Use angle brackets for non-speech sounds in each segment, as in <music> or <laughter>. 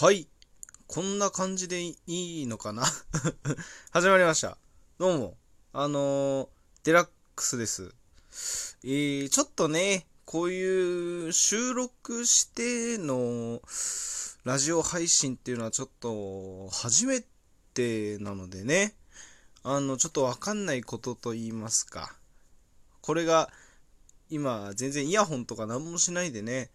はい。こんな感じでいいのかな？<laughs> 始まりました。どうも。あのー、デラックスです。えー、ちょっとね、こういう収録してのラジオ配信っていうのはちょっと初めてなのでね、あの、ちょっとわかんないことと言いますか。これが今全然イヤホンとか何もしないでね、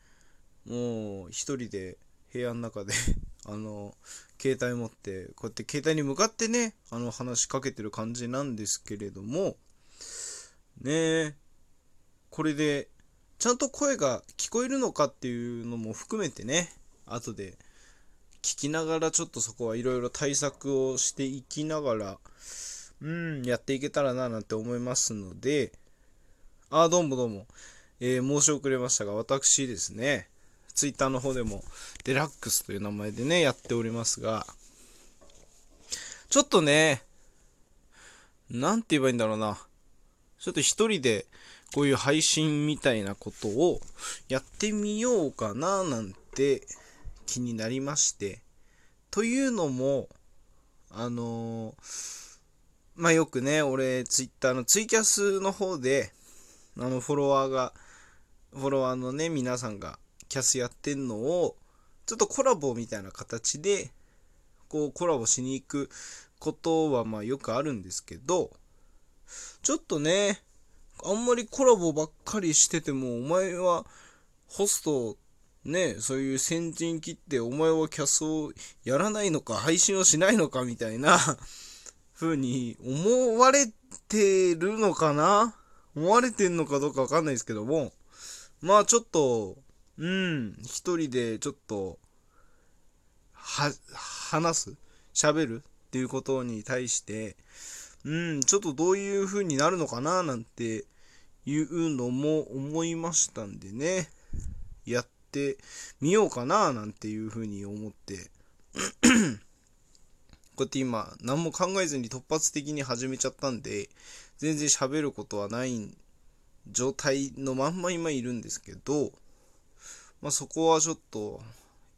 もう一人で部屋の中で <laughs> あの、携帯持って、こうやって携帯に向かってね、あの、話しかけてる感じなんですけれども、ねえ、これで、ちゃんと声が聞こえるのかっていうのも含めてね、後で聞きながらちょっとそこはいろいろ対策をしていきながら、うん、やっていけたらななんて思いますので、あ、どうもどうも、えー、申し遅れましたが、私ですね、ツイッターの方でもデラックスという名前でね、やっておりますが、ちょっとね、なんて言えばいいんだろうな。ちょっと一人でこういう配信みたいなことをやってみようかななんて気になりまして。というのも、あのー、まあ、よくね、俺、ツイッターのツイキャスの方で、あの、フォロワーが、フォロワーのね、皆さんがキャスやってんのを、ちょっとコラボみたいな形で、こうコラボしに行くことはまあよくあるんですけど、ちょっとね、あんまりコラボばっかりしてても、お前はホスト、ね、そういう先陣切って、お前はキャスをやらないのか、配信をしないのかみたいな風に思われてるのかな？思われてんのかどうかわかんないですけども、まあちょっと、うん、一人でちょっと、は、話す？喋るっていうことに対して、うん、ちょっとどういう風になるのかななんていうのも思いましたんでね、やってみようかななんていう風に思って。<clears throat> こうやって今何も考えずに突発的に始めちゃったんで、全然喋ることはない状態のまんま今いるんですけど、まあ、そこはちょっと、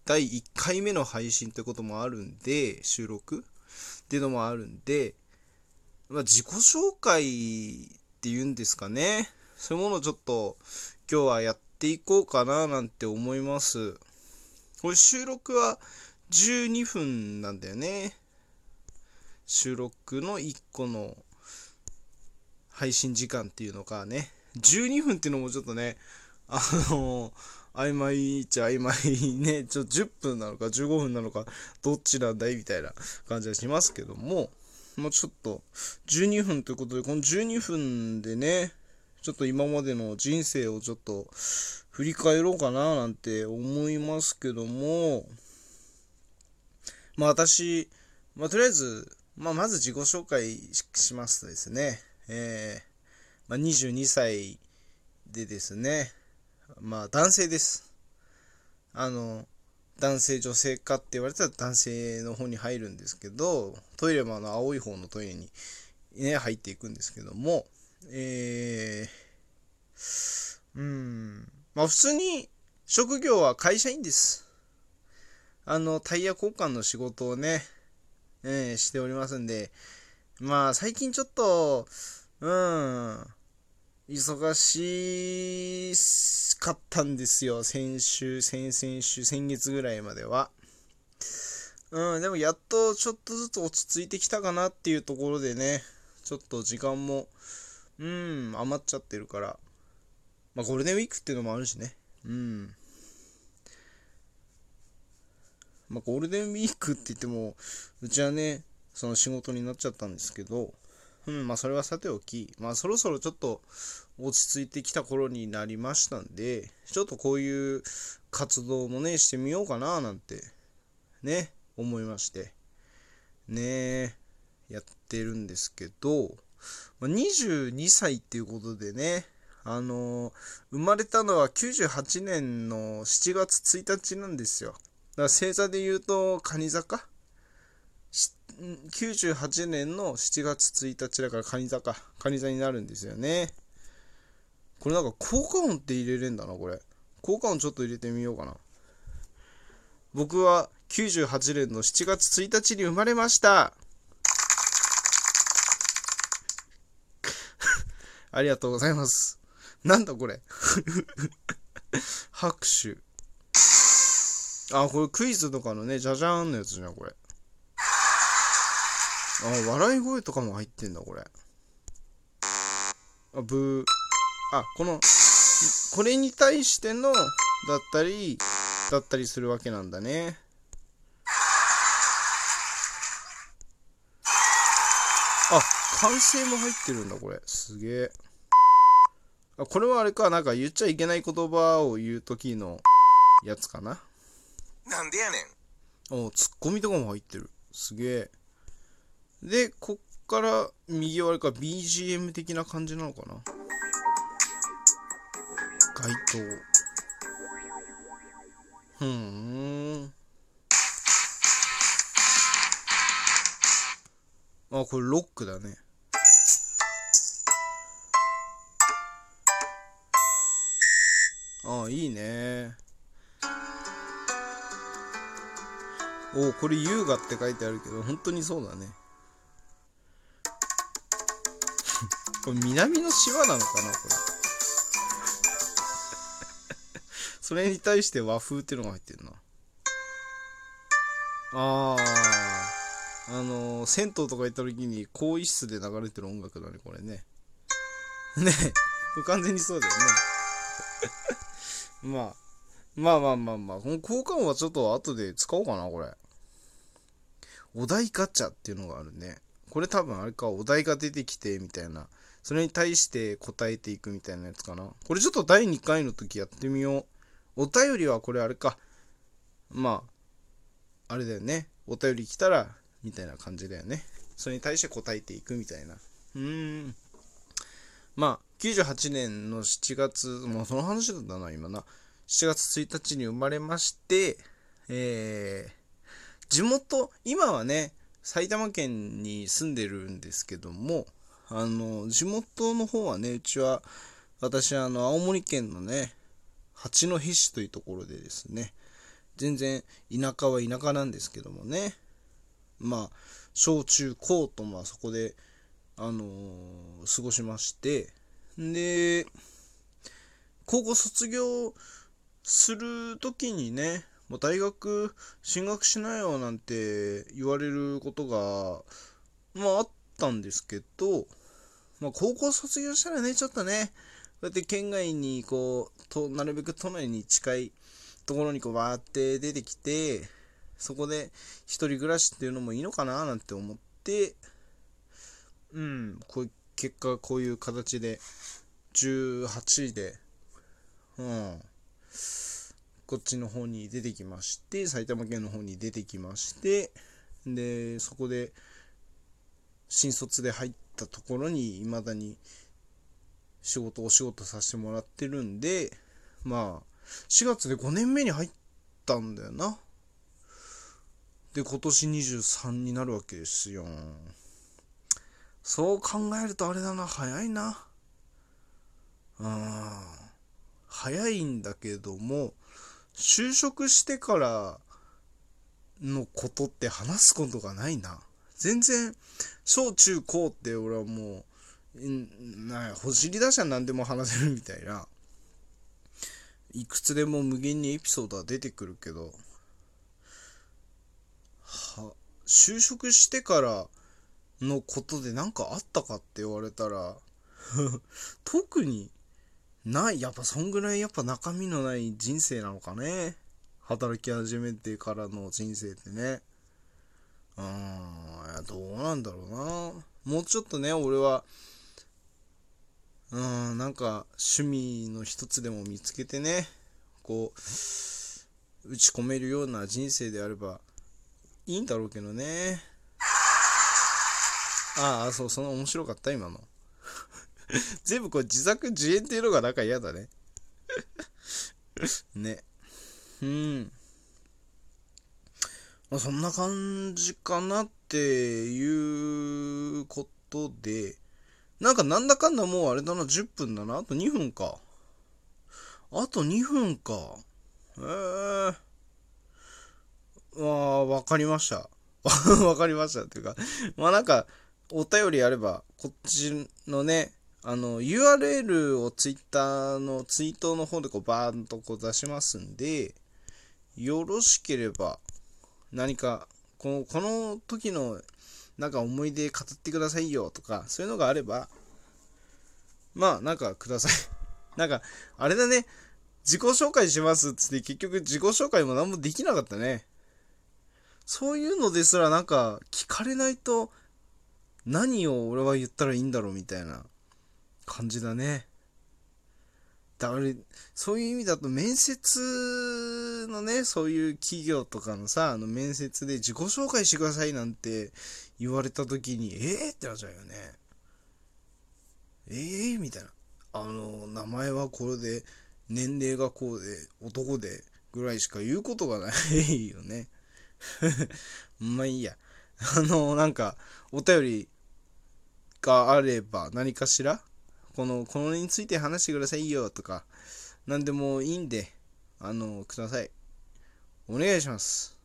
第1回目の配信ってこともあるんで、収録？っていうのもあるんで、まあ、自己紹介っていうんですかね。そういうものをちょっと今日はやっていこうかななんて思います。これ収録は12分なんだよね。収録の1個の配信時間っていうのかね。12分っていうのもちょっとね、あの曖昧っちゃ曖昧ね、<laughs> ちょ、10分なのか15分なのか、どっちなんだい？みたいな感じがしますけども、もうちょっと、12分ということで、この12分でね、ちょっと今までの人生をちょっと振り返ろうかななんて思いますけども、まあ私、まあとりあえず、まあまず自己紹介しますとですね、えー、まあ22歳でですね、まあ男性です。あの、男性女性かって言われたら男性の方に入るんですけど、トイレもあの青い方のトイレにね、入っていくんですけども、えー、うん、まあ普通に職業は会社員です。あの、タイヤ交換の仕事をね、えー、しておりますんで、まあ最近ちょっと、うん、忙しかったんですよ。先週、先々週、先月ぐらいまでは。うん、でもやっとちょっとずつ落ち着いてきたかなっていうところでね、ちょっと時間も、うん、余っちゃってるから。まあゴールデンウィークっていうのもあるしね。うん。まあゴールデンウィークって言っても、うちはね、その仕事になっちゃったんですけど、うん、まあそれはさておき、まあそろそろちょっと落ち着いてきた頃になりましたんで、ちょっとこういう活動もね、してみようかななんて、ね、思いまして、ね、やってるんですけど、まあ、22歳っていうことでね、あのー、生まれたのは98年の7月1日なんですよ。だから星座で言うと、蟹座か98年の7月1日だから蟹座か。蟹座になるんですよね。これなんか効果音って入れれんだな、これ。効果音ちょっと入れてみようかな。僕は98年の7月1日に生まれました。<laughs> ありがとうございます。なんだこれ。<laughs> 拍手。あ、これクイズとかのね、じゃじゃーんのやつじゃん、これ。あ、笑い声とかも入ってんだ、これ。あ、ブー。あ、この、これに対しての、だったり、だったりするわけなんだね。あ、歓声も入ってるんだ、これ。すげえ。あ、これはあれか、なんか言っちゃいけない言葉を言う時のやつかな。なんでやねん。おツッコミとかも入ってる。すげえ。で、こっから右はあれか BGM 的な感じなのかな？街灯。ふーん。あ、これロックだね。あ、いいね。おこれ優雅って書いてあるけど本当にそうだね <laughs> これ南の島なのかなこれ。<laughs> それに対して和風っていうのが入ってるな。あー。あのー、銭湯とか行った時に更衣室で流れてる音楽だねこれね。<laughs> ね。これ完全にそうだよね。まあ。まあまあまあまあ。この効果音はちょっと後で使おうかなこれ。お題ガチャっていうのがあるね。これ多分あれか、お題が出てきてみたいな。それに対して答えていくみたいなやつかな。これちょっと第2回の時やってみよう。お便りはこれあれか。まあ、あれだよね。お便り来たら、みたいな感じだよね。それに対して答えていくみたいな。うーん。まあ、98年の7月、もうその話だったな、今な。7月1日に生まれまして、えー、地元今はね埼玉県に住んでるんですけどもあの地元の方はねうちは私あの青森県のね八戸市というところでですね全然田舎は田舎なんですけどもねまあ小中高とまあそこであのー過ごしましてで高校卒業する時にねもう大学進学しなよなんて言われることがまああったんですけど、まあ、高校卒業したらねちょっとねこうやって県外にこうとなるべく都内に近いところにこうバーって出てきてそこで一人暮らしっていうのもいいのかななんて思ってうんこう結果こういう形で18位でうん。こっちの方に出てきまして埼玉県の方に出てきましてでそこで新卒で入ったところにいまだに仕事お仕事させてもらってるんでまあ4月で5年目に入ったんだよな。で今年23になるわけですよ。そう考えるとあれだな。早いな。うん。早いんだけども就職してからのことって話すことがないな。全然、小中高って俺はもう、な、ほじり出しゃ何でも話せるみたいな。いくつでも無限にエピソードは出てくるけど、は、就職してからのことで何かあったかって言われたら、特にない。やっぱそんぐらいやっぱ中身のない人生なのかね。働き始めてからの人生ってね。うーん、どうなんだろうな。もうちょっとね、俺は、うん、なんか趣味の一つでも見つけてね、こう、打ち込めるような人生であればいいんだろうけどね。ああ、そう、その面白かった、今の。<laughs> 全部こう自作自演っていうのがなんか嫌だね。<laughs> ね。うん。まあ、そんな感じかなっていうことで、なんかなんだかんだもうあれだな、10分だな。あと2分か。あと2分か。へえ。まかりました。<laughs> わかりましたっていうか、まあなんか、お便りあれば、こっちのね、あの、URL をツイッターのツイートの方でこうバーンとこう出しますんで、よろしければ、何か、この、この時の、なんか思い出語ってくださいよとか、そういうのがあれば、まあ、なんかください。<laughs> なんか、あれだね、自己紹介しますっつって結局自己紹介も何もできなかったね。そういうのですらなんか聞かれないと何を俺は言ったらいいんだろうみたいな感じだね。だから、そういう意味だと面接のね、そういう企業とかのさ、あの面接で自己紹介してくださいなんて言われた時に、えー、ってなっちゃうよね。えー、みたいな。あの、名前はこれで、年齢がこうで、男で、ぐらいしか言うことがないよね。<laughs> まあいいや。あの、なんか、お便りがあれば何かしら、この、このについて話してくださいよとか、なんでもいいんで、あの、ください。お願いします。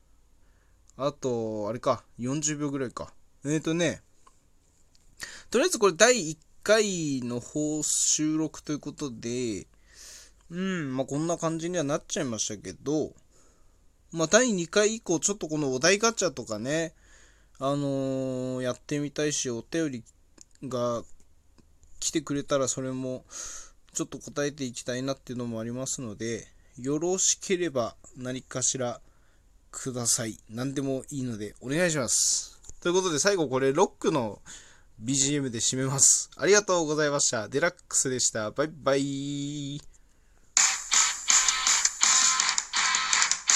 あと、あれか、40秒ぐらいか。えっ、ー、とね、とりあえずこれ第1回の放収録ということで、うん、まあこんな感じにはなっちゃいましたけど、まあ第2回以降ちょっとこのお題ガチャとかね、あのーやってみたいし、お便りが来てくれたらそれもちょっと答えていきたいなっていうのもありますので、よろしければ何かしらください。何でもいいのでお願いします。ということで最後これロックの BGM で締めます。ありがとうございました。デラックスでした。バイバイ。